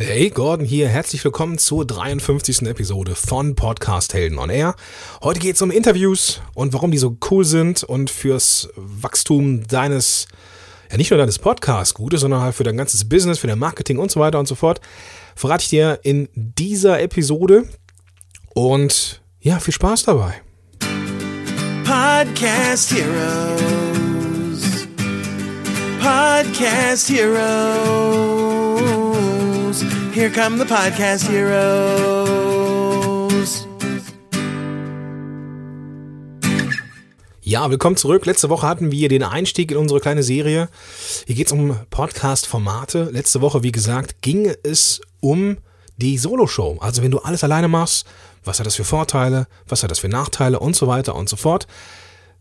Hey, Gordon hier. Herzlich willkommen zur 53. Episode von Podcast Helden on Air. Heute geht es um Interviews und warum die so cool sind und fürs Wachstum deines, ja nicht nur deines Podcasts gut ist, sondern halt für dein ganzes Business, für dein Marketing und so weiter und so fort. Verrate ich dir in dieser Episode und ja, viel Spaß dabei. Podcast Heroes. Podcast Heroes. Here come the Podcast Heroes. Ja, willkommen zurück. Letzte Woche hatten wir den Einstieg in unsere kleine Serie. Hier geht es um Podcast-Formate. Letzte Woche, wie gesagt, ging es um die Solo-Show. Also wenn du alles alleine machst, was hat das für Vorteile, was hat das für Nachteile und so weiter und so fort.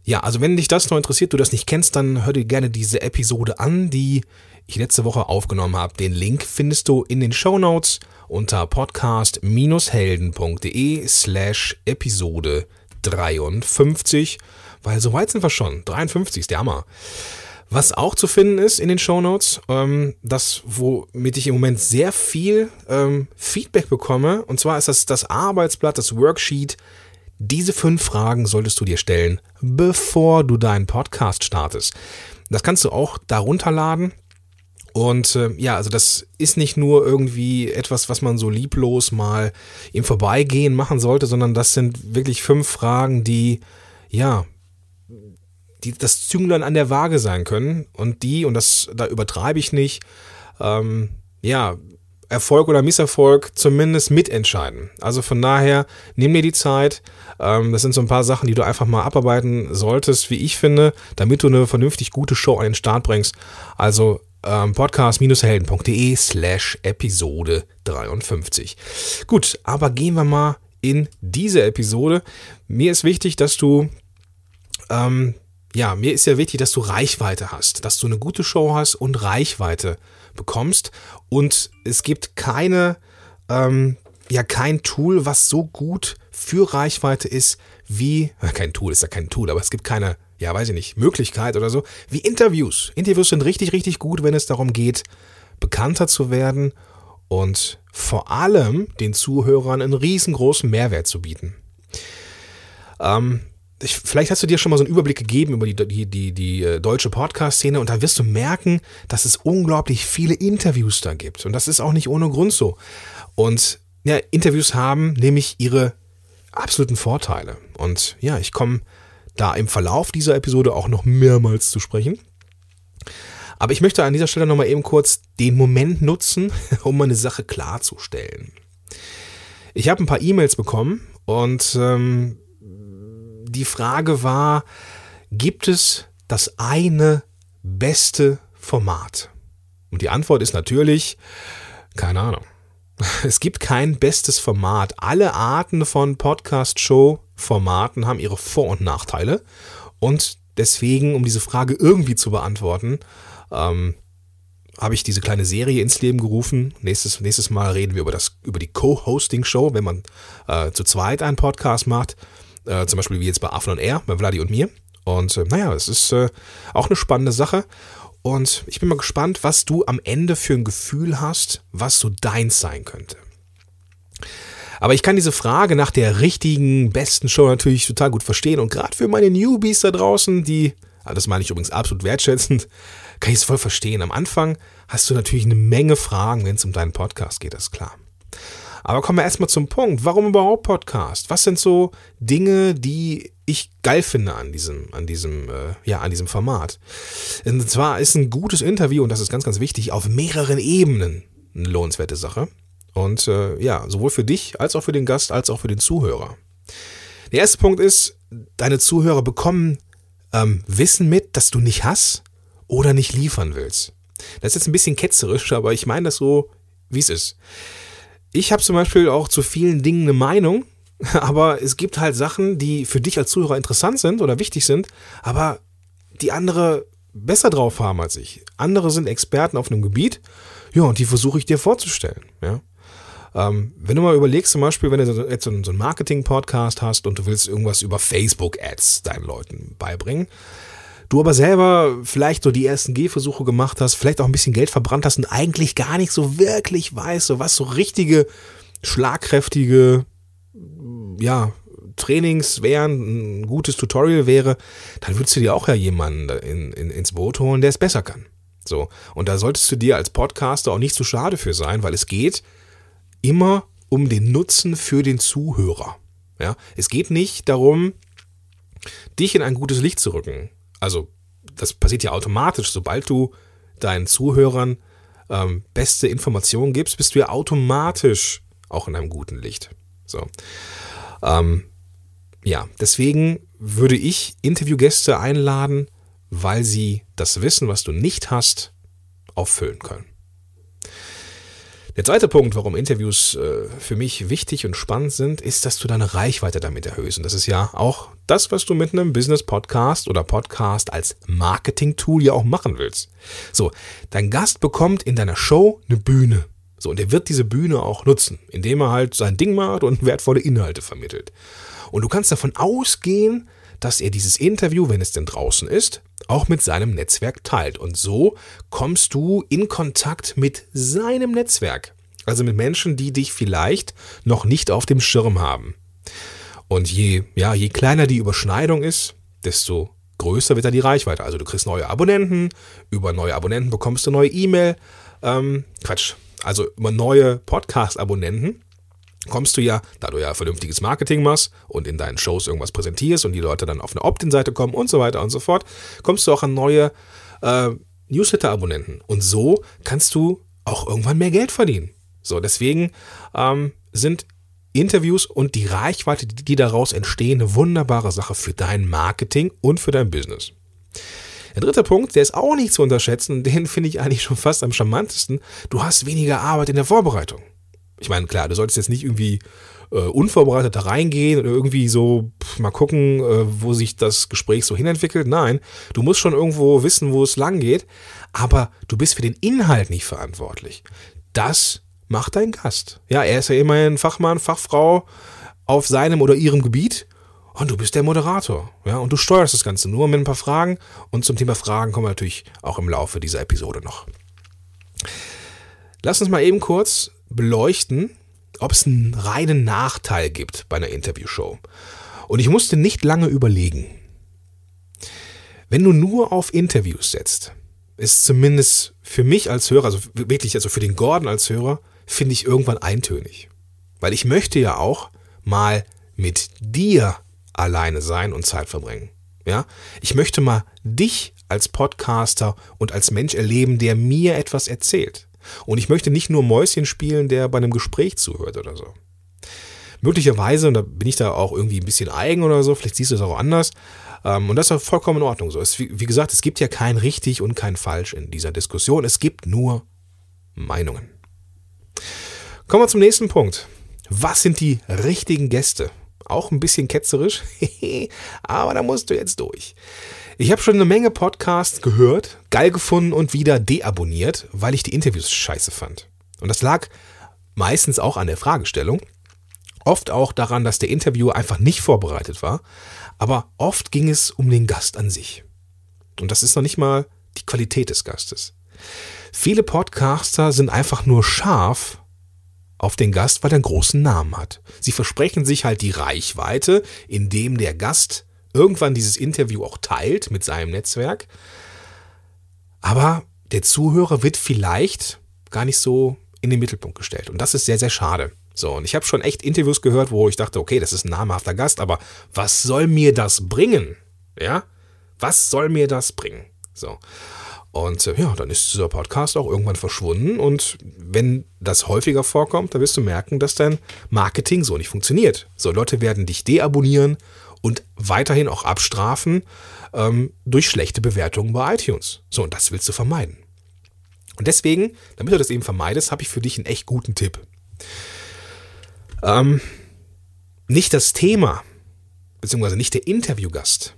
Ja, also wenn dich das noch interessiert, du das nicht kennst, dann hör dir gerne diese Episode an, die ich letzte Woche aufgenommen habe. Den Link findest du in den Show Notes unter podcast-helden.de slash Episode 53, weil so weit sind wir schon. 53 ist der Hammer. Was auch zu finden ist in den Show Notes, ähm, das, womit ich im Moment sehr viel ähm, Feedback bekomme, und zwar ist das das Arbeitsblatt, das Worksheet. Diese fünf Fragen solltest du dir stellen, bevor du deinen Podcast startest. Das kannst du auch darunter laden. Und äh, ja, also das ist nicht nur irgendwie etwas, was man so lieblos mal im Vorbeigehen machen sollte, sondern das sind wirklich fünf Fragen, die ja, die das Zünglein an der Waage sein können und die, und das, da übertreibe ich nicht, ähm, ja, Erfolg oder Misserfolg zumindest mitentscheiden. Also von daher, nimm dir die Zeit. Ähm, das sind so ein paar Sachen, die du einfach mal abarbeiten solltest, wie ich finde, damit du eine vernünftig gute Show an den Start bringst. Also ähm, podcast-helden.de slash Episode 53. Gut, aber gehen wir mal in diese Episode. Mir ist wichtig, dass du, ähm, ja, mir ist ja wichtig, dass du Reichweite hast, dass du eine gute Show hast und Reichweite bekommst. Und es gibt keine, ähm, ja, kein Tool, was so gut für Reichweite ist wie, kein Tool ist ja kein Tool, aber es gibt keine ja, weiß ich nicht, Möglichkeit oder so, wie Interviews. Interviews sind richtig, richtig gut, wenn es darum geht, bekannter zu werden und vor allem den Zuhörern einen riesengroßen Mehrwert zu bieten. Ähm, ich, vielleicht hast du dir schon mal so einen Überblick gegeben über die, die, die, die äh, deutsche Podcast-Szene und dann wirst du merken, dass es unglaublich viele Interviews da gibt. Und das ist auch nicht ohne Grund so. Und ja, Interviews haben nämlich ihre absoluten Vorteile. Und ja, ich komme da im Verlauf dieser Episode auch noch mehrmals zu sprechen. Aber ich möchte an dieser Stelle nochmal eben kurz den Moment nutzen, um eine Sache klarzustellen. Ich habe ein paar E-Mails bekommen und ähm, die Frage war, gibt es das eine beste Format? Und die Antwort ist natürlich, keine Ahnung. Es gibt kein bestes Format. Alle Arten von Podcast-Show-Formaten haben ihre Vor- und Nachteile. Und deswegen, um diese Frage irgendwie zu beantworten, ähm, habe ich diese kleine Serie ins Leben gerufen. Nächstes, nächstes Mal reden wir über, das, über die Co-Hosting-Show, wenn man äh, zu zweit einen Podcast macht. Äh, zum Beispiel wie jetzt bei Afron Air, bei Vladi und mir. Und äh, naja, es ist äh, auch eine spannende Sache. Und ich bin mal gespannt, was du am Ende für ein Gefühl hast, was so deins sein könnte. Aber ich kann diese Frage nach der richtigen, besten Show natürlich total gut verstehen. Und gerade für meine Newbies da draußen, die, ah, das meine ich übrigens absolut wertschätzend, kann ich es voll verstehen. Am Anfang hast du natürlich eine Menge Fragen, wenn es um deinen Podcast geht, das ist klar. Aber kommen wir erstmal zum Punkt. Warum überhaupt Podcast? Was sind so Dinge, die ich geil finde an diesem, an diesem, äh, ja, an diesem Format? Und zwar ist ein gutes Interview, und das ist ganz, ganz wichtig, auf mehreren Ebenen eine lohnenswerte Sache. Und äh, ja, sowohl für dich als auch für den Gast als auch für den Zuhörer. Der erste Punkt ist, deine Zuhörer bekommen ähm, Wissen mit, das du nicht hast oder nicht liefern willst. Das ist jetzt ein bisschen ketzerisch, aber ich meine das so, wie es ist ich habe zum Beispiel auch zu vielen Dingen eine Meinung, aber es gibt halt Sachen, die für dich als Zuhörer interessant sind oder wichtig sind, aber die andere besser drauf haben als ich. Andere sind Experten auf einem Gebiet, ja, und die versuche ich dir vorzustellen, ja. Ähm, wenn du mal überlegst, zum Beispiel, wenn du jetzt so einen Marketing-Podcast hast und du willst irgendwas über Facebook-Ads deinen Leuten beibringen, du aber selber vielleicht so die ersten Gehversuche gemacht hast, vielleicht auch ein bisschen Geld verbrannt hast und eigentlich gar nicht so wirklich weißt, so was so richtige, schlagkräftige, ja, Trainings wären, ein gutes Tutorial wäre, dann würdest du dir auch ja jemanden in, in, ins Boot holen, der es besser kann. So. Und da solltest du dir als Podcaster auch nicht zu so schade für sein, weil es geht immer um den Nutzen für den Zuhörer. Ja, es geht nicht darum, dich in ein gutes Licht zu rücken. Also, das passiert ja automatisch, sobald du deinen Zuhörern ähm, beste Informationen gibst, bist du ja automatisch auch in einem guten Licht. So. Ähm, ja, deswegen würde ich Interviewgäste einladen, weil sie das Wissen, was du nicht hast, auffüllen können. Der zweite Punkt, warum Interviews äh, für mich wichtig und spannend sind, ist, dass du deine Reichweite damit erhöhst. Und das ist ja auch das, was du mit einem Business-Podcast oder Podcast als Marketing-Tool ja auch machen willst. So, dein Gast bekommt in deiner Show eine Bühne. So, und er wird diese Bühne auch nutzen, indem er halt sein Ding macht und wertvolle Inhalte vermittelt. Und du kannst davon ausgehen, dass er dieses Interview, wenn es denn draußen ist, auch mit seinem Netzwerk teilt. Und so kommst du in Kontakt mit seinem Netzwerk. Also mit Menschen, die dich vielleicht noch nicht auf dem Schirm haben. Und je, ja, je kleiner die Überschneidung ist, desto größer wird dann die Reichweite. Also du kriegst neue Abonnenten, über neue Abonnenten bekommst du neue E-Mail, ähm, Quatsch, also über neue Podcast-Abonnenten kommst du ja, da du ja vernünftiges Marketing machst und in deinen Shows irgendwas präsentierst und die Leute dann auf eine Opt-in-Seite kommen und so weiter und so fort, kommst du auch an neue äh, Newsletter-Abonnenten. Und so kannst du auch irgendwann mehr Geld verdienen. So, deswegen ähm, sind Interviews und die Reichweite, die daraus entstehen, eine wunderbare Sache für dein Marketing und für dein Business. Der dritte Punkt, der ist auch nicht zu unterschätzen, den finde ich eigentlich schon fast am charmantesten. Du hast weniger Arbeit in der Vorbereitung. Ich meine, klar, du solltest jetzt nicht irgendwie äh, unvorbereitet da reingehen oder irgendwie so pff, mal gucken, äh, wo sich das Gespräch so hinentwickelt. Nein, du musst schon irgendwo wissen, wo es lang geht, aber du bist für den Inhalt nicht verantwortlich. Das macht dein Gast. Ja, er ist ja immerhin Fachmann, Fachfrau auf seinem oder ihrem Gebiet und du bist der Moderator. Ja, und du steuerst das Ganze nur mit ein paar Fragen und zum Thema Fragen kommen wir natürlich auch im Laufe dieser Episode noch. Lass uns mal eben kurz beleuchten, ob es einen reinen Nachteil gibt bei einer Interviewshow. Und ich musste nicht lange überlegen. Wenn du nur auf Interviews setzt, ist zumindest für mich als Hörer, also wirklich, also für den Gordon als Hörer, finde ich irgendwann eintönig. Weil ich möchte ja auch mal mit dir alleine sein und Zeit verbringen. Ja? Ich möchte mal dich als Podcaster und als Mensch erleben, der mir etwas erzählt. Und ich möchte nicht nur Mäuschen spielen, der bei einem Gespräch zuhört oder so. Möglicherweise, und da bin ich da auch irgendwie ein bisschen eigen oder so, vielleicht siehst du es auch anders. Ähm, und das ist vollkommen in Ordnung so. Es, wie gesagt, es gibt ja kein richtig und kein falsch in dieser Diskussion. Es gibt nur Meinungen. Kommen wir zum nächsten Punkt. Was sind die richtigen Gäste? Auch ein bisschen ketzerisch, aber da musst du jetzt durch. Ich habe schon eine Menge Podcasts gehört, geil gefunden und wieder deabonniert, weil ich die Interviews scheiße fand. Und das lag meistens auch an der Fragestellung, oft auch daran, dass der Interviewer einfach nicht vorbereitet war, aber oft ging es um den Gast an sich. Und das ist noch nicht mal die Qualität des Gastes. Viele Podcaster sind einfach nur scharf auf den Gast, weil er einen großen Namen hat. Sie versprechen sich halt die Reichweite, indem der Gast irgendwann dieses Interview auch teilt mit seinem Netzwerk. Aber der Zuhörer wird vielleicht gar nicht so in den Mittelpunkt gestellt. Und das ist sehr, sehr schade. So, und ich habe schon echt Interviews gehört, wo ich dachte, okay, das ist ein namhafter Gast, aber was soll mir das bringen? Ja? Was soll mir das bringen? So. Und äh, ja, dann ist dieser Podcast auch irgendwann verschwunden. Und wenn das häufiger vorkommt, dann wirst du merken, dass dein Marketing so nicht funktioniert. So, Leute werden dich deabonnieren und weiterhin auch abstrafen ähm, durch schlechte Bewertungen bei iTunes. So, und das willst du vermeiden. Und deswegen, damit du das eben vermeidest, habe ich für dich einen echt guten Tipp. Ähm, nicht das Thema, beziehungsweise nicht der Interviewgast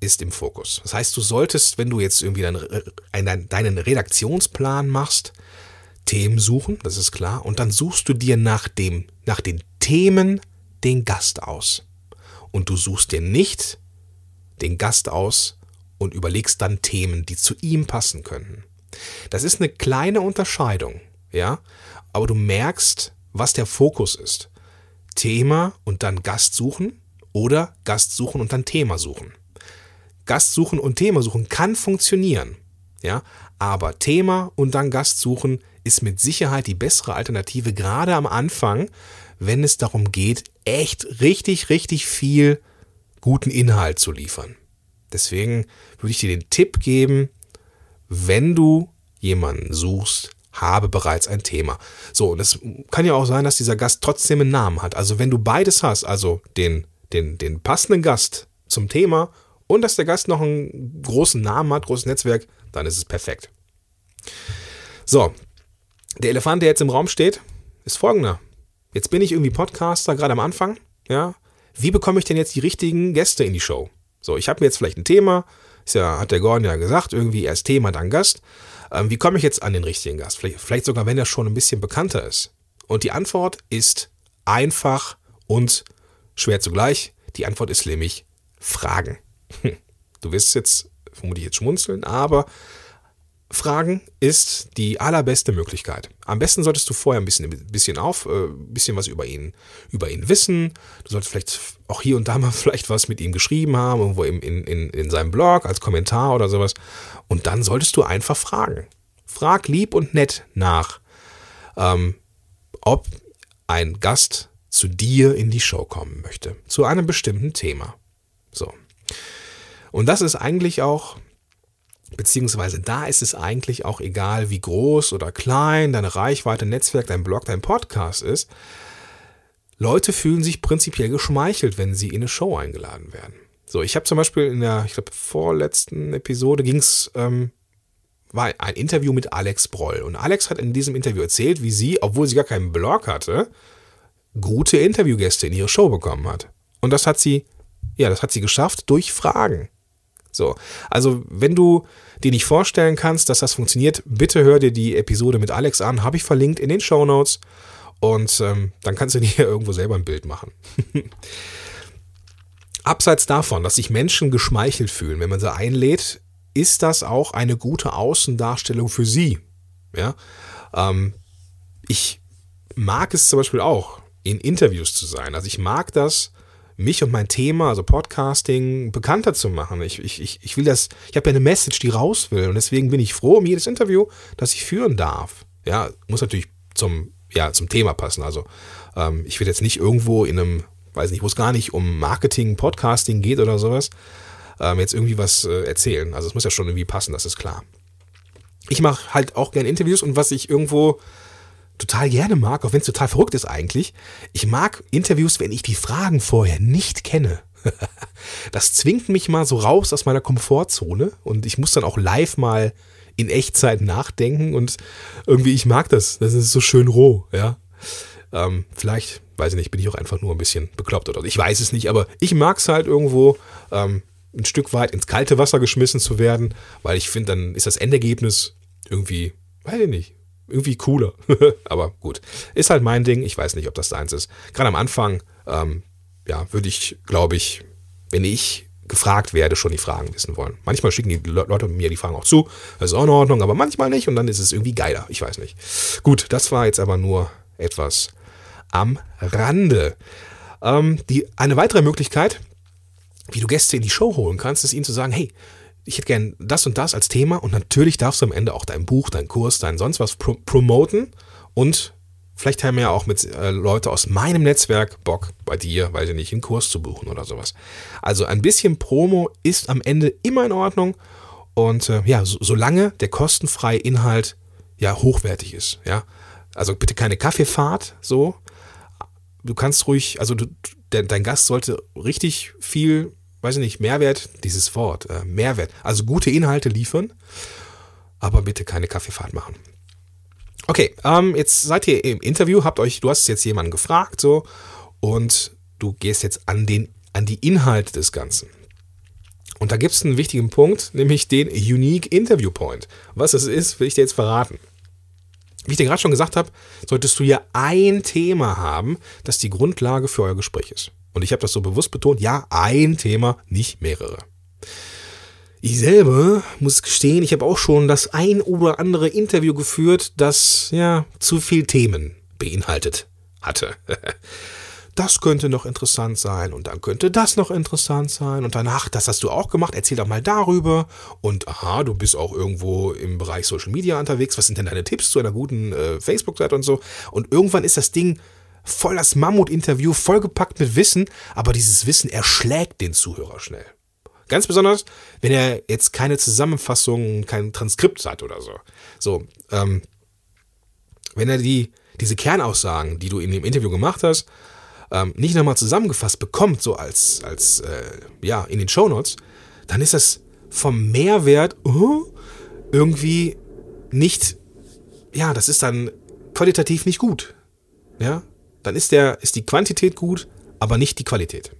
ist im Fokus. Das heißt, du solltest, wenn du jetzt irgendwie deinen, deinen Redaktionsplan machst, Themen suchen, das ist klar, und dann suchst du dir nach, dem, nach den Themen den Gast aus und du suchst dir nicht den Gast aus, und überlegst dann Themen, die zu ihm passen könnten. Das ist eine kleine Unterscheidung, ja, aber du merkst, was der Fokus ist. Thema und dann Gast suchen oder Gast suchen und dann Thema suchen. Gast suchen und Thema suchen kann funktionieren, ja, aber Thema und dann Gast suchen ist mit Sicherheit die bessere Alternative, gerade am Anfang, wenn es darum geht, echt richtig, richtig viel guten Inhalt zu liefern. Deswegen würde ich dir den Tipp geben, wenn du jemanden suchst, habe bereits ein Thema. So, und es kann ja auch sein, dass dieser Gast trotzdem einen Namen hat. Also wenn du beides hast, also den, den, den passenden Gast zum Thema und dass der Gast noch einen großen Namen hat, großes Netzwerk, dann ist es perfekt. So, der Elefant, der jetzt im Raum steht, ist folgender. Jetzt bin ich irgendwie Podcaster, gerade am Anfang, ja. Wie bekomme ich denn jetzt die richtigen Gäste in die Show? So, ich habe mir jetzt vielleicht ein Thema, ist ja, hat der Gordon ja gesagt, irgendwie erst Thema, dann Gast. Ähm, wie komme ich jetzt an den richtigen Gast? Vielleicht, vielleicht sogar, wenn er schon ein bisschen bekannter ist. Und die Antwort ist einfach und schwer zugleich. Die Antwort ist nämlich Fragen. Du wirst jetzt vermutlich jetzt schmunzeln, aber Fragen ist die allerbeste Möglichkeit. Am besten solltest du vorher ein bisschen, ein bisschen auf, äh, ein bisschen was über ihn, über ihn wissen. Du solltest vielleicht auch hier und da mal vielleicht was mit ihm geschrieben haben, irgendwo in, in, in seinem Blog als Kommentar oder sowas. Und dann solltest du einfach fragen. Frag lieb und nett nach, ähm, ob ein Gast zu dir in die Show kommen möchte. Zu einem bestimmten Thema. So. Und das ist eigentlich auch Beziehungsweise da ist es eigentlich auch egal, wie groß oder klein deine Reichweite, Netzwerk, dein Blog, dein Podcast ist. Leute fühlen sich prinzipiell geschmeichelt, wenn sie in eine Show eingeladen werden. So, ich habe zum Beispiel in der, ich glaube, vorletzten Episode ging es, ähm, war ein Interview mit Alex Broll. Und Alex hat in diesem Interview erzählt, wie sie, obwohl sie gar keinen Blog hatte, gute Interviewgäste in ihre Show bekommen hat. Und das hat sie, ja, das hat sie geschafft durch Fragen. So, also wenn du dir nicht vorstellen kannst, dass das funktioniert, bitte hör dir die Episode mit Alex an, habe ich verlinkt in den Show Notes und ähm, dann kannst du dir irgendwo selber ein Bild machen. Abseits davon, dass sich Menschen geschmeichelt fühlen, wenn man sie einlädt, ist das auch eine gute Außendarstellung für sie. Ja, ähm, ich mag es zum Beispiel auch, in Interviews zu sein. Also ich mag das, mich und mein Thema, also Podcasting, bekannter zu machen. Ich, ich, ich will das, ich habe ja eine Message, die raus will. Und deswegen bin ich froh um jedes Interview, das ich führen darf. Ja, muss natürlich zum, ja, zum Thema passen. Also ähm, ich will jetzt nicht irgendwo in einem, weiß nicht, wo es gar nicht um Marketing, Podcasting geht oder sowas, ähm, jetzt irgendwie was äh, erzählen. Also es muss ja schon irgendwie passen, das ist klar. Ich mache halt auch gerne Interviews und was ich irgendwo total gerne mag, auch wenn es total verrückt ist eigentlich. Ich mag Interviews, wenn ich die Fragen vorher nicht kenne. das zwingt mich mal so raus aus meiner Komfortzone und ich muss dann auch live mal in Echtzeit nachdenken und irgendwie, ich mag das. Das ist so schön roh, ja. Ähm, vielleicht, weiß ich nicht, bin ich auch einfach nur ein bisschen bekloppt oder ich weiß es nicht, aber ich mag es halt irgendwo, ähm, ein Stück weit ins kalte Wasser geschmissen zu werden, weil ich finde, dann ist das Endergebnis irgendwie, weiß ich nicht, irgendwie cooler. Aber gut, ist halt mein Ding. Ich weiß nicht, ob das deins ist. Gerade am Anfang, ähm, ja, würde ich, glaube ich, wenn ich gefragt werde, schon die Fragen wissen wollen. Manchmal schicken die Leute mir die Fragen auch zu. Das ist auch in Ordnung, aber manchmal nicht und dann ist es irgendwie geiler. Ich weiß nicht. Gut, das war jetzt aber nur etwas am Rande. Ähm, die, eine weitere Möglichkeit, wie du Gäste in die Show holen kannst, ist ihnen zu sagen, hey, ich hätte gern das und das als Thema und natürlich darfst du am Ende auch dein Buch, dein Kurs, dein sonst was pro promoten und vielleicht haben ja auch mit äh, Leute aus meinem Netzwerk Bock bei dir, weil sie nicht einen Kurs zu buchen oder sowas. Also ein bisschen Promo ist am Ende immer in Ordnung und äh, ja, so, solange der kostenfreie Inhalt ja hochwertig ist, ja. Also bitte keine Kaffeefahrt, so. Du kannst ruhig, also du, dein Gast sollte richtig viel weiß ich nicht, Mehrwert, dieses Wort, äh, Mehrwert, also gute Inhalte liefern, aber bitte keine Kaffeefahrt machen. Okay, ähm, jetzt seid ihr im Interview, habt euch, du hast jetzt jemanden gefragt, so, und du gehst jetzt an, den, an die Inhalte des Ganzen. Und da gibt es einen wichtigen Punkt, nämlich den Unique Interview Point. Was das ist, will ich dir jetzt verraten. Wie ich dir gerade schon gesagt habe, solltest du ja ein Thema haben, das die Grundlage für euer Gespräch ist. Und ich habe das so bewusst betont, ja, ein Thema, nicht mehrere. Ich selber muss gestehen, ich habe auch schon das ein oder andere Interview geführt, das ja zu viel Themen beinhaltet hatte. Das könnte noch interessant sein und dann könnte das noch interessant sein und danach, das hast du auch gemacht, erzähl doch mal darüber und aha, du bist auch irgendwo im Bereich Social Media unterwegs, was sind denn deine Tipps zu einer guten äh, Facebook-Seite und so und irgendwann ist das Ding voll das Mammut-Interview, vollgepackt mit Wissen, aber dieses Wissen erschlägt den Zuhörer schnell. Ganz besonders, wenn er jetzt keine Zusammenfassung, kein Transkript hat oder so. So, ähm, wenn er die, diese Kernaussagen, die du in dem Interview gemacht hast, ähm, nicht nochmal zusammengefasst bekommt, so als, als äh, ja, in den Shownotes, dann ist das vom Mehrwert uh, irgendwie nicht, ja, das ist dann qualitativ nicht gut. Ja, dann ist der, ist die Quantität gut, aber nicht die Qualität.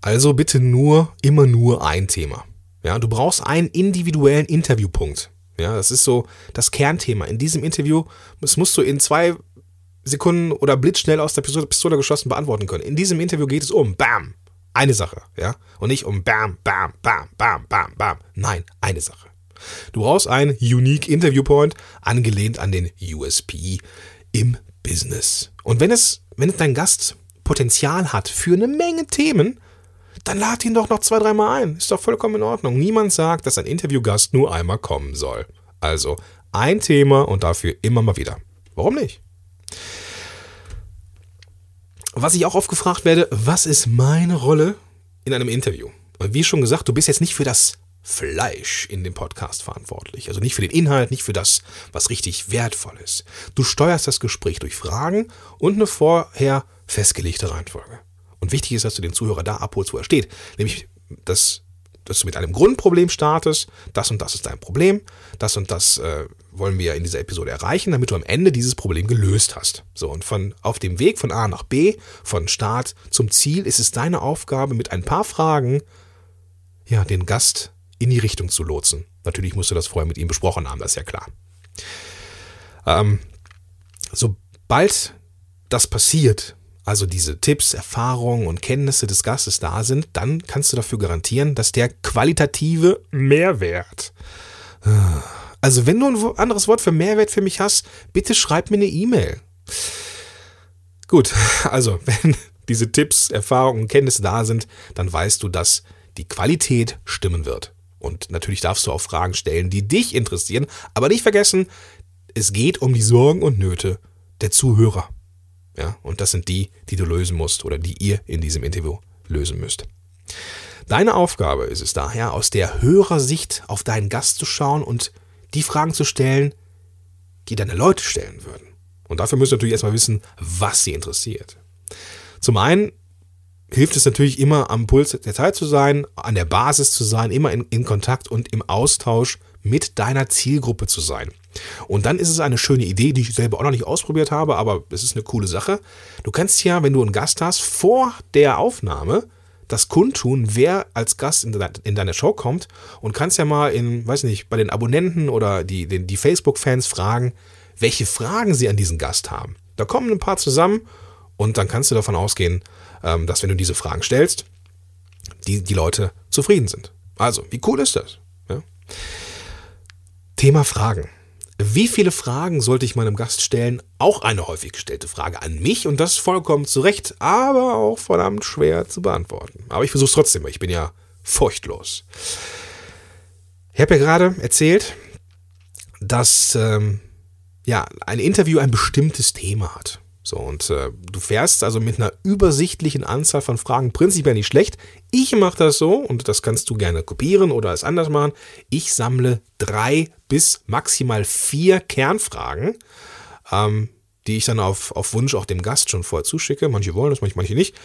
Also bitte nur, immer nur ein Thema. Ja, du brauchst einen individuellen Interviewpunkt. Ja, das ist so das Kernthema. In diesem Interview, das musst du in zwei Sekunden oder blitzschnell aus der Pistole geschossen beantworten können. In diesem Interview geht es um Bam, eine Sache, ja, und nicht um Bam, Bam, Bam, Bam, Bam, Bam. Nein, eine Sache. Du brauchst einen Unique Interview Point, angelehnt an den USP im Business. Und wenn es, wenn es dein Gast Potenzial hat für eine Menge Themen, dann lad ihn doch noch zwei, dreimal ein. Ist doch vollkommen in Ordnung. Niemand sagt, dass ein Interviewgast nur einmal kommen soll. Also ein Thema und dafür immer mal wieder. Warum nicht? Was ich auch oft gefragt werde, was ist meine Rolle in einem Interview? Und wie schon gesagt, du bist jetzt nicht für das Fleisch in dem Podcast verantwortlich. Also nicht für den Inhalt, nicht für das, was richtig wertvoll ist. Du steuerst das Gespräch durch Fragen und eine vorher festgelegte Reihenfolge. Und wichtig ist, dass du den Zuhörer da abholst, wo er steht. Nämlich, dass, dass du mit einem Grundproblem startest. Das und das ist dein Problem. Das und das äh, wollen wir in dieser Episode erreichen, damit du am Ende dieses Problem gelöst hast. So, und von auf dem Weg von A nach B, von Start zum Ziel, ist es deine Aufgabe, mit ein paar Fragen ja, den Gast in die Richtung zu lotsen. Natürlich musst du das vorher mit ihm besprochen haben, das ist ja klar. Ähm, sobald das passiert, also diese Tipps, Erfahrungen und Kenntnisse des Gastes da sind, dann kannst du dafür garantieren, dass der qualitative Mehrwert. Also wenn du ein anderes Wort für Mehrwert für mich hast, bitte schreib mir eine E-Mail. Gut, also wenn diese Tipps, Erfahrungen und Kenntnisse da sind, dann weißt du, dass die Qualität stimmen wird. Und natürlich darfst du auch Fragen stellen, die dich interessieren, aber nicht vergessen, es geht um die Sorgen und Nöte der Zuhörer. Ja, und das sind die, die du lösen musst oder die ihr in diesem Interview lösen müsst. Deine Aufgabe ist es daher, aus der Hörersicht auf deinen Gast zu schauen und die Fragen zu stellen, die deine Leute stellen würden. Und dafür müsst ihr natürlich erstmal wissen, was sie interessiert. Zum einen hilft es natürlich immer am Puls der Zeit zu sein, an der Basis zu sein, immer in, in Kontakt und im Austausch mit deiner Zielgruppe zu sein. Und dann ist es eine schöne Idee, die ich selber auch noch nicht ausprobiert habe, aber es ist eine coole Sache. Du kannst ja, wenn du einen Gast hast, vor der Aufnahme das kundtun, wer als Gast in, de in deine Show kommt und kannst ja mal in, weiß nicht, bei den Abonnenten oder die, die, die Facebook-Fans fragen, welche Fragen sie an diesen Gast haben. Da kommen ein paar zusammen und dann kannst du davon ausgehen, dass wenn du diese Fragen stellst, die, die Leute zufrieden sind. Also, wie cool ist das? Ja? Thema Fragen. Wie viele Fragen sollte ich meinem Gast stellen? Auch eine häufig gestellte Frage an mich und das vollkommen zu Recht, aber auch verdammt schwer zu beantworten. Aber ich versuche es trotzdem, weil ich bin ja furchtlos. Ich habe ja gerade erzählt, dass ähm, ja, ein Interview ein bestimmtes Thema hat. So, und äh, du fährst also mit einer übersichtlichen Anzahl von Fragen prinzipiell nicht schlecht. Ich mache das so, und das kannst du gerne kopieren oder es anders machen. Ich sammle drei bis maximal vier Kernfragen, ähm, die ich dann auf, auf Wunsch auch dem Gast schon vorher zuschicke. Manche wollen das, manche, manche nicht.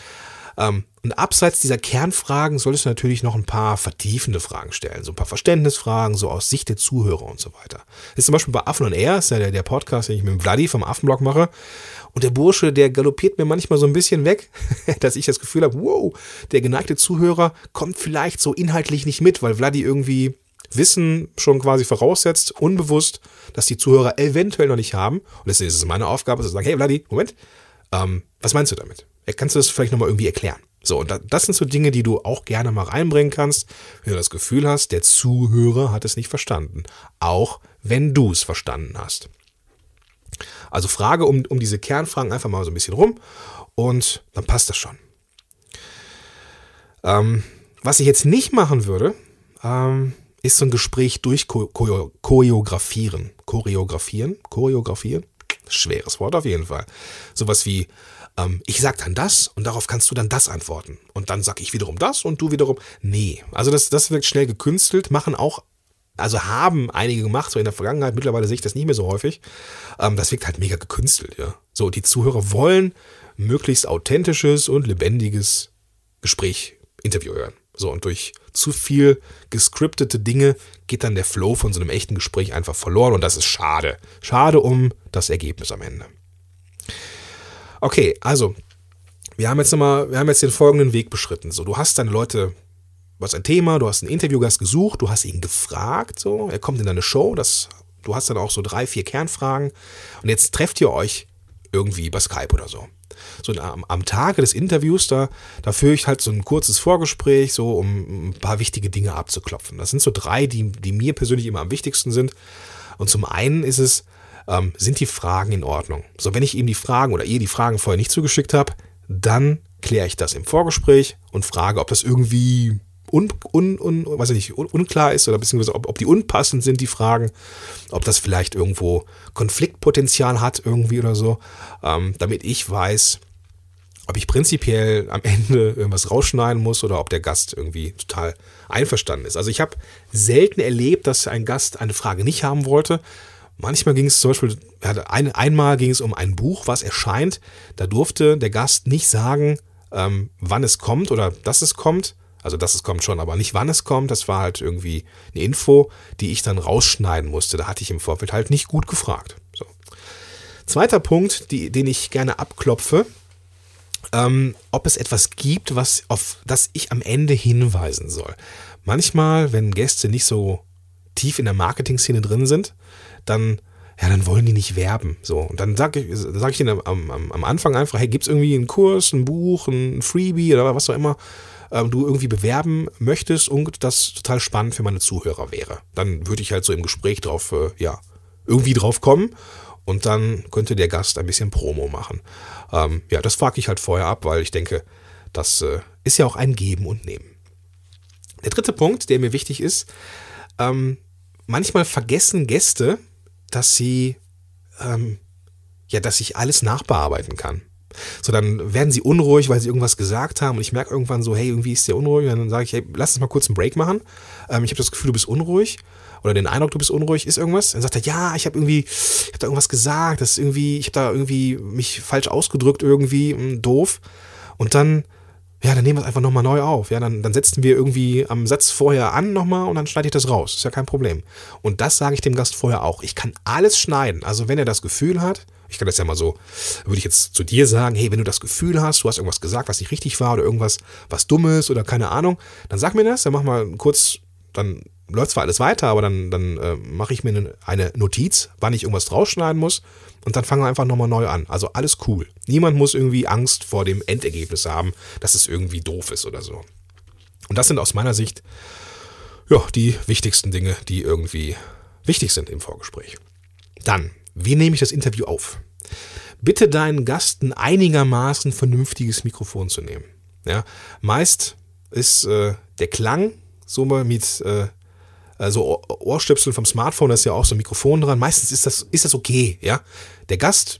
Ähm, und abseits dieser Kernfragen solltest du natürlich noch ein paar vertiefende Fragen stellen, so ein paar Verständnisfragen, so aus Sicht der Zuhörer und so weiter. Das ist zum Beispiel bei Affen und Air, ist ja der, der Podcast, den ich mit dem Vladi vom Affenblog mache. Und der Bursche, der galoppiert mir manchmal so ein bisschen weg, dass ich das Gefühl habe, wow, der geneigte Zuhörer kommt vielleicht so inhaltlich nicht mit, weil Vladi irgendwie Wissen schon quasi voraussetzt, unbewusst, dass die Zuhörer eventuell noch nicht haben. Und deswegen ist es meine Aufgabe zu sagen, hey Vladi, Moment, ähm, was meinst du damit? Kannst du das vielleicht nochmal irgendwie erklären? So, und das sind so Dinge, die du auch gerne mal reinbringen kannst, wenn du das Gefühl hast, der Zuhörer hat es nicht verstanden. Auch wenn du es verstanden hast. Also frage um, um diese Kernfragen einfach mal so ein bisschen rum und dann passt das schon. Ähm, was ich jetzt nicht machen würde, ähm, ist so ein Gespräch durchchoreografieren. Choreografieren? Choreografieren? Schweres Wort auf jeden Fall. Sowas wie, ähm, ich sag dann das und darauf kannst du dann das antworten. Und dann sag ich wiederum das und du wiederum. Nee. Also das, das wirkt schnell gekünstelt, machen auch, also haben einige gemacht, so in der Vergangenheit, mittlerweile sehe ich das nicht mehr so häufig. Ähm, das wirkt halt mega gekünstelt, ja. So, die Zuhörer wollen möglichst authentisches und lebendiges Gespräch, Interview hören. So, und durch zu viel gescriptete Dinge geht dann der Flow von so einem echten Gespräch einfach verloren und das ist schade. Schade um das Ergebnis am Ende. Okay, also, wir haben jetzt nochmal, wir haben jetzt den folgenden Weg beschritten. So, du hast deine Leute, du hast ein Thema, du hast einen Interviewgast gesucht, du hast ihn gefragt, so, er kommt in deine Show, das, du hast dann auch so drei, vier Kernfragen und jetzt trefft ihr euch irgendwie bei Skype oder so so am, am Tage des Interviews, da, da führe ich halt so ein kurzes Vorgespräch, so um ein paar wichtige Dinge abzuklopfen. Das sind so drei, die, die mir persönlich immer am wichtigsten sind. Und zum einen ist es, ähm, sind die Fragen in Ordnung? So, wenn ich ihm die Fragen oder ihr die Fragen vorher nicht zugeschickt habe, dann kläre ich das im Vorgespräch und frage, ob das irgendwie un, un, un, weiß ich nicht, un, unklar ist oder beziehungsweise ob, ob die unpassend sind, die Fragen, ob das vielleicht irgendwo Konfliktpotenzial hat irgendwie oder so, ähm, damit ich weiß, ob ich prinzipiell am Ende irgendwas rausschneiden muss oder ob der Gast irgendwie total einverstanden ist. Also ich habe selten erlebt, dass ein Gast eine Frage nicht haben wollte. Manchmal ging es zum Beispiel, ein, einmal ging es um ein Buch, was erscheint. Da durfte der Gast nicht sagen, ähm, wann es kommt oder dass es kommt. Also dass es kommt schon, aber nicht wann es kommt. Das war halt irgendwie eine Info, die ich dann rausschneiden musste. Da hatte ich im Vorfeld halt nicht gut gefragt. So. Zweiter Punkt, die, den ich gerne abklopfe, ähm, ob es etwas gibt, was, auf das ich am Ende hinweisen soll. Manchmal, wenn Gäste nicht so tief in der Marketing-Szene drin sind, dann, ja, dann wollen die nicht werben. So. Und dann sage ich, sag ich ihnen am, am, am Anfang einfach, hey, gibt es irgendwie einen Kurs, ein Buch, ein Freebie oder was auch immer, ähm, du irgendwie bewerben möchtest und das total spannend für meine Zuhörer wäre. Dann würde ich halt so im Gespräch drauf, äh, ja, irgendwie drauf kommen und dann könnte der Gast ein bisschen Promo machen. Ähm, ja, das frage ich halt vorher ab, weil ich denke, das äh, ist ja auch ein Geben und Nehmen. Der dritte Punkt, der mir wichtig ist, ähm, manchmal vergessen Gäste, dass sie, ähm, ja, dass ich alles nachbearbeiten kann. So, dann werden sie unruhig, weil sie irgendwas gesagt haben und ich merke irgendwann so, hey, irgendwie ist der unruhig. Und dann sage ich, hey, lass uns mal kurz einen Break machen. Ähm, ich habe das Gefühl, du bist unruhig oder den Eindruck, du bist unruhig, ist irgendwas? Dann sagt er, ja, ich habe irgendwie, ich habe da irgendwas gesagt, das ist irgendwie, ich habe da irgendwie mich falsch ausgedrückt, irgendwie mh, hm, doof. Und dann, ja, dann nehmen wir es einfach nochmal neu auf. Ja, dann, dann setzen wir irgendwie am Satz vorher an nochmal und dann schneide ich das raus. Ist ja kein Problem. Und das sage ich dem Gast vorher auch. Ich kann alles schneiden. Also wenn er das Gefühl hat, ich kann das ja mal so, würde ich jetzt zu dir sagen, hey, wenn du das Gefühl hast, du hast irgendwas gesagt, was nicht richtig war oder irgendwas, was Dummes oder keine Ahnung, dann sag mir das, dann mach mal kurz, dann läuft zwar alles weiter, aber dann, dann äh, mache ich mir eine Notiz, wann ich irgendwas rausschneiden muss und dann fangen wir einfach nochmal neu an. Also alles cool. Niemand muss irgendwie Angst vor dem Endergebnis haben, dass es irgendwie doof ist oder so. Und das sind aus meiner Sicht ja, die wichtigsten Dinge, die irgendwie wichtig sind im Vorgespräch. Dann, wie nehme ich das Interview auf? Bitte deinen Gast ein einigermaßen vernünftiges Mikrofon zu nehmen. Ja, meist ist äh, der Klang so mal mit äh, also Ohrstöpsel vom Smartphone, da ist ja auch so ein Mikrofon dran. Meistens ist das, ist das okay, ja. Der Gast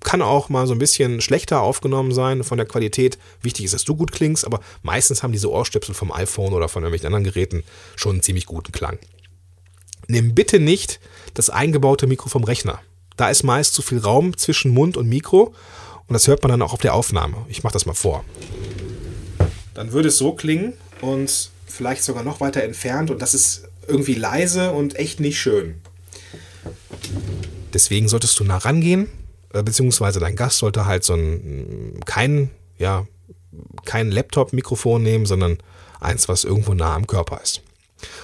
kann auch mal so ein bisschen schlechter aufgenommen sein von der Qualität. Wichtig ist, dass du gut klingst, aber meistens haben diese Ohrstöpsel vom iPhone oder von irgendwelchen anderen Geräten schon einen ziemlich guten Klang. Nimm bitte nicht das eingebaute Mikro vom Rechner. Da ist meist zu viel Raum zwischen Mund und Mikro und das hört man dann auch auf der Aufnahme. Ich mache das mal vor. Dann würde es so klingen und vielleicht sogar noch weiter entfernt und das ist irgendwie leise und echt nicht schön. Deswegen solltest du nah rangehen, äh, beziehungsweise dein Gast sollte halt so ein kein, ja, kein Laptop-Mikrofon nehmen, sondern eins, was irgendwo nah am Körper ist.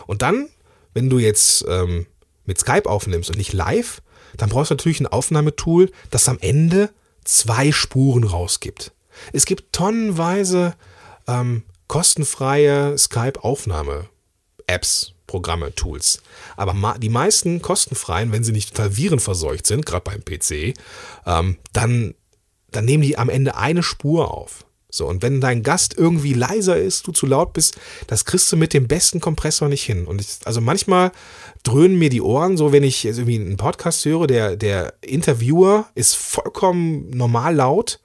Und dann, wenn du jetzt ähm, mit Skype aufnimmst und nicht live, dann brauchst du natürlich ein Aufnahmetool, das am Ende zwei Spuren rausgibt. Es gibt tonnenweise ähm, kostenfreie Skype-Aufnahme-Apps, Programme, Tools. Aber die meisten kostenfreien, wenn sie nicht total virenverseucht sind, gerade beim PC, ähm, dann, dann nehmen die am Ende eine Spur auf. So, und wenn dein Gast irgendwie leiser ist, du zu laut bist, das kriegst du mit dem besten Kompressor nicht hin. Und ich, also manchmal dröhnen mir die Ohren, so wenn ich irgendwie einen Podcast höre, der, der Interviewer ist vollkommen normal laut,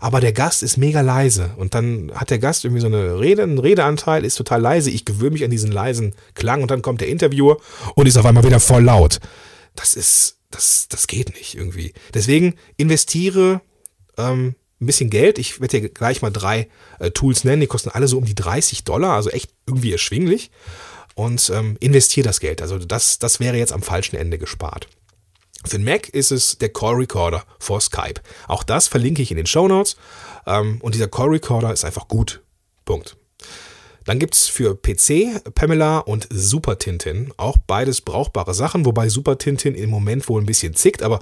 aber der Gast ist mega leise. Und dann hat der Gast irgendwie so eine Rede, einen Redeanteil, ist total leise. Ich gewöhne mich an diesen leisen Klang und dann kommt der Interviewer und ist auf einmal wieder voll laut. Das ist, das, das geht nicht irgendwie. Deswegen investiere ähm, ein bisschen Geld. Ich werde dir gleich mal drei äh, Tools nennen. Die kosten alle so um die 30 Dollar, also echt irgendwie erschwinglich. Und ähm, investiere das Geld. Also das, das wäre jetzt am falschen Ende gespart. Für den Mac ist es der Call Recorder for Skype. Auch das verlinke ich in den Show Notes. Ähm, und dieser Call Recorder ist einfach gut. Punkt. Dann gibt es für PC Pamela und Super Tintin auch beides brauchbare Sachen, wobei Super Tintin im Moment wohl ein bisschen zickt, aber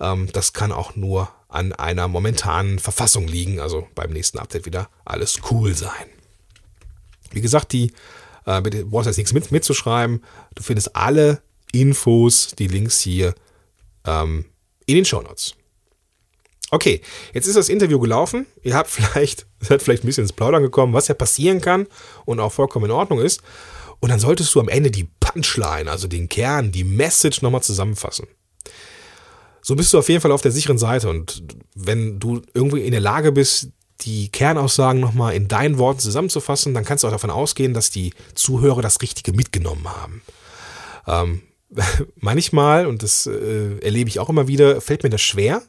ähm, das kann auch nur an einer momentanen Verfassung liegen. Also beim nächsten Update wieder alles cool sein. Wie gesagt, die äh, du brauchst jetzt nichts mit, mitzuschreiben. Du findest alle Infos, die Links hier ähm, in den Show Notes. Okay, jetzt ist das Interview gelaufen. Ihr habt vielleicht, seid vielleicht ein bisschen ins Plaudern gekommen, was ja passieren kann und auch vollkommen in Ordnung ist. Und dann solltest du am Ende die Punchline, also den Kern, die Message nochmal zusammenfassen. So bist du auf jeden Fall auf der sicheren Seite. Und wenn du irgendwie in der Lage bist, die Kernaussagen nochmal in deinen Worten zusammenzufassen, dann kannst du auch davon ausgehen, dass die Zuhörer das Richtige mitgenommen haben. Ähm, manchmal, und das äh, erlebe ich auch immer wieder, fällt mir das schwer,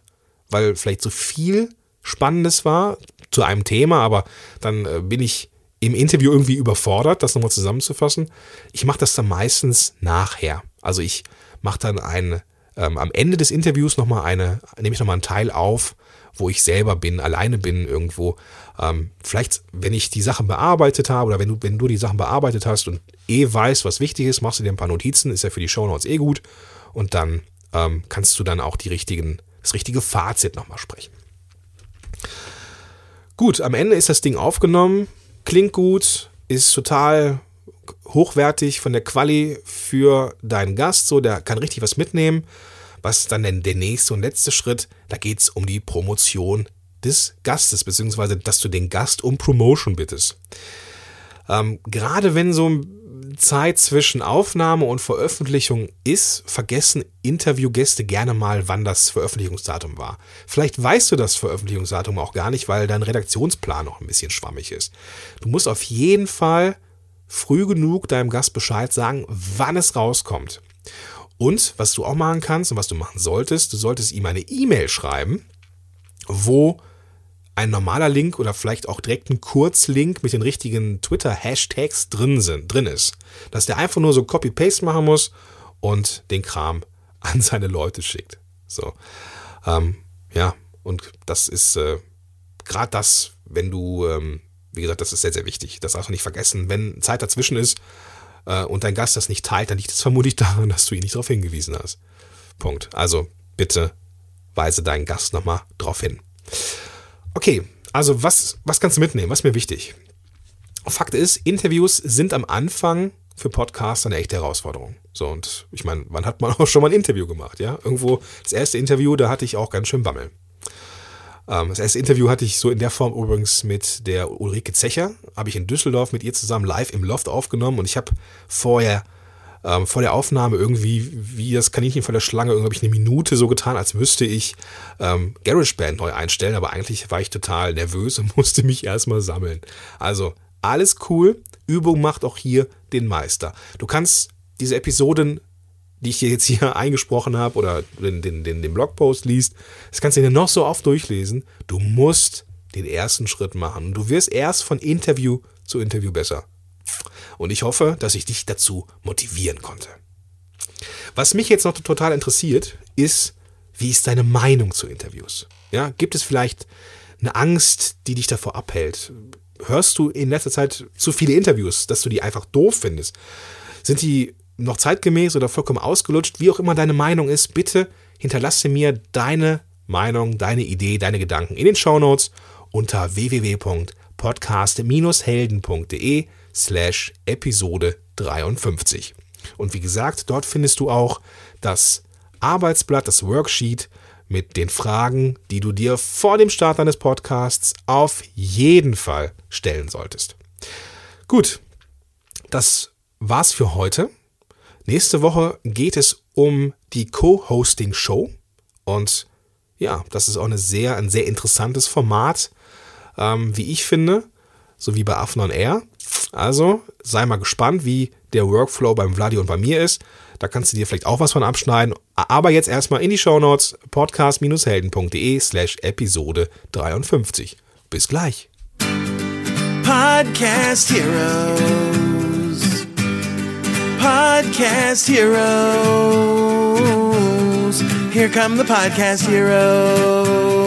weil vielleicht so viel Spannendes war zu einem Thema, aber dann äh, bin ich im Interview irgendwie überfordert, das nochmal zusammenzufassen. Ich mache das dann meistens nachher. Also ich mache dann ein, ähm, am Ende des Interviews nochmal eine, nehme ich nochmal einen Teil auf, wo ich selber bin, alleine bin irgendwo. Ähm, vielleicht, wenn ich die Sachen bearbeitet habe oder wenn du, wenn du die Sachen bearbeitet hast und eh weißt, was wichtig ist, machst du dir ein paar Notizen, ist ja für die Shownotes eh gut. Und dann ähm, kannst du dann auch die richtigen das richtige Fazit nochmal sprechen. Gut, am Ende ist das Ding aufgenommen, klingt gut, ist total hochwertig von der Quali für deinen Gast, so der kann richtig was mitnehmen. Was ist dann denn der nächste und letzte Schritt? Da geht es um die Promotion des Gastes, beziehungsweise dass du den Gast um Promotion bittest. Ähm, gerade wenn so ein Zeit zwischen Aufnahme und Veröffentlichung ist, vergessen Interviewgäste gerne mal, wann das Veröffentlichungsdatum war. Vielleicht weißt du das Veröffentlichungsdatum auch gar nicht, weil dein Redaktionsplan noch ein bisschen schwammig ist. Du musst auf jeden Fall früh genug deinem Gast Bescheid sagen, wann es rauskommt. Und was du auch machen kannst und was du machen solltest, du solltest ihm eine E-Mail schreiben, wo ein normaler Link oder vielleicht auch direkt ein Kurzlink mit den richtigen Twitter-Hashtags drin, sind, drin ist. Dass der einfach nur so Copy-Paste machen muss und den Kram an seine Leute schickt. So. Ähm, ja, und das ist äh, gerade das, wenn du, ähm, wie gesagt, das ist sehr, sehr wichtig. Das darfst du nicht vergessen. Wenn Zeit dazwischen ist äh, und dein Gast das nicht teilt, dann liegt es vermutlich daran, dass du ihn nicht darauf hingewiesen hast. Punkt. Also bitte weise deinen Gast nochmal drauf hin. Okay, also was, was kannst du mitnehmen? Was ist mir wichtig? Fakt ist, Interviews sind am Anfang für Podcasts eine echte Herausforderung. So, und ich meine, wann hat man auch schon mal ein Interview gemacht, ja? Irgendwo, das erste Interview, da hatte ich auch ganz schön Bammel. Ähm, das erste Interview hatte ich so in der Form übrigens mit der Ulrike Zecher, habe ich in Düsseldorf mit ihr zusammen live im Loft aufgenommen und ich habe vorher ähm, vor der Aufnahme irgendwie, wie das Kaninchen vor der Schlange, irgendwie habe ich eine Minute so getan, als müsste ich ähm, GarageBand neu einstellen, aber eigentlich war ich total nervös und musste mich erstmal sammeln. Also alles cool, Übung macht auch hier den Meister. Du kannst diese Episoden die ich dir jetzt hier eingesprochen habe oder den, den, den, den Blogpost liest, das kannst du dir noch so oft durchlesen. Du musst den ersten Schritt machen. Du wirst erst von Interview zu Interview besser. Und ich hoffe, dass ich dich dazu motivieren konnte. Was mich jetzt noch total interessiert, ist, wie ist deine Meinung zu Interviews? Ja, gibt es vielleicht eine Angst, die dich davor abhält? Hörst du in letzter Zeit zu viele Interviews, dass du die einfach doof findest? Sind die noch zeitgemäß oder vollkommen ausgelutscht? Wie auch immer deine Meinung ist, bitte hinterlasse mir deine Meinung, deine Idee, deine Gedanken in den Shownotes unter www podcast-helden.de slash Episode 53. Und wie gesagt, dort findest du auch das Arbeitsblatt, das Worksheet mit den Fragen, die du dir vor dem Start deines Podcasts auf jeden Fall stellen solltest. Gut, das war's für heute. Nächste Woche geht es um die Co-Hosting-Show. Und ja, das ist auch eine sehr, ein sehr interessantes Format, ähm, wie ich finde, so wie bei Affen on Air. Also sei mal gespannt, wie der Workflow beim Vladi und bei mir ist. Da kannst du dir vielleicht auch was von abschneiden. Aber jetzt erstmal in die Shownotes podcast-helden.de slash Episode 53. Bis gleich. Podcast Heroes. Podcast Heroes. Here come the Podcast Heroes.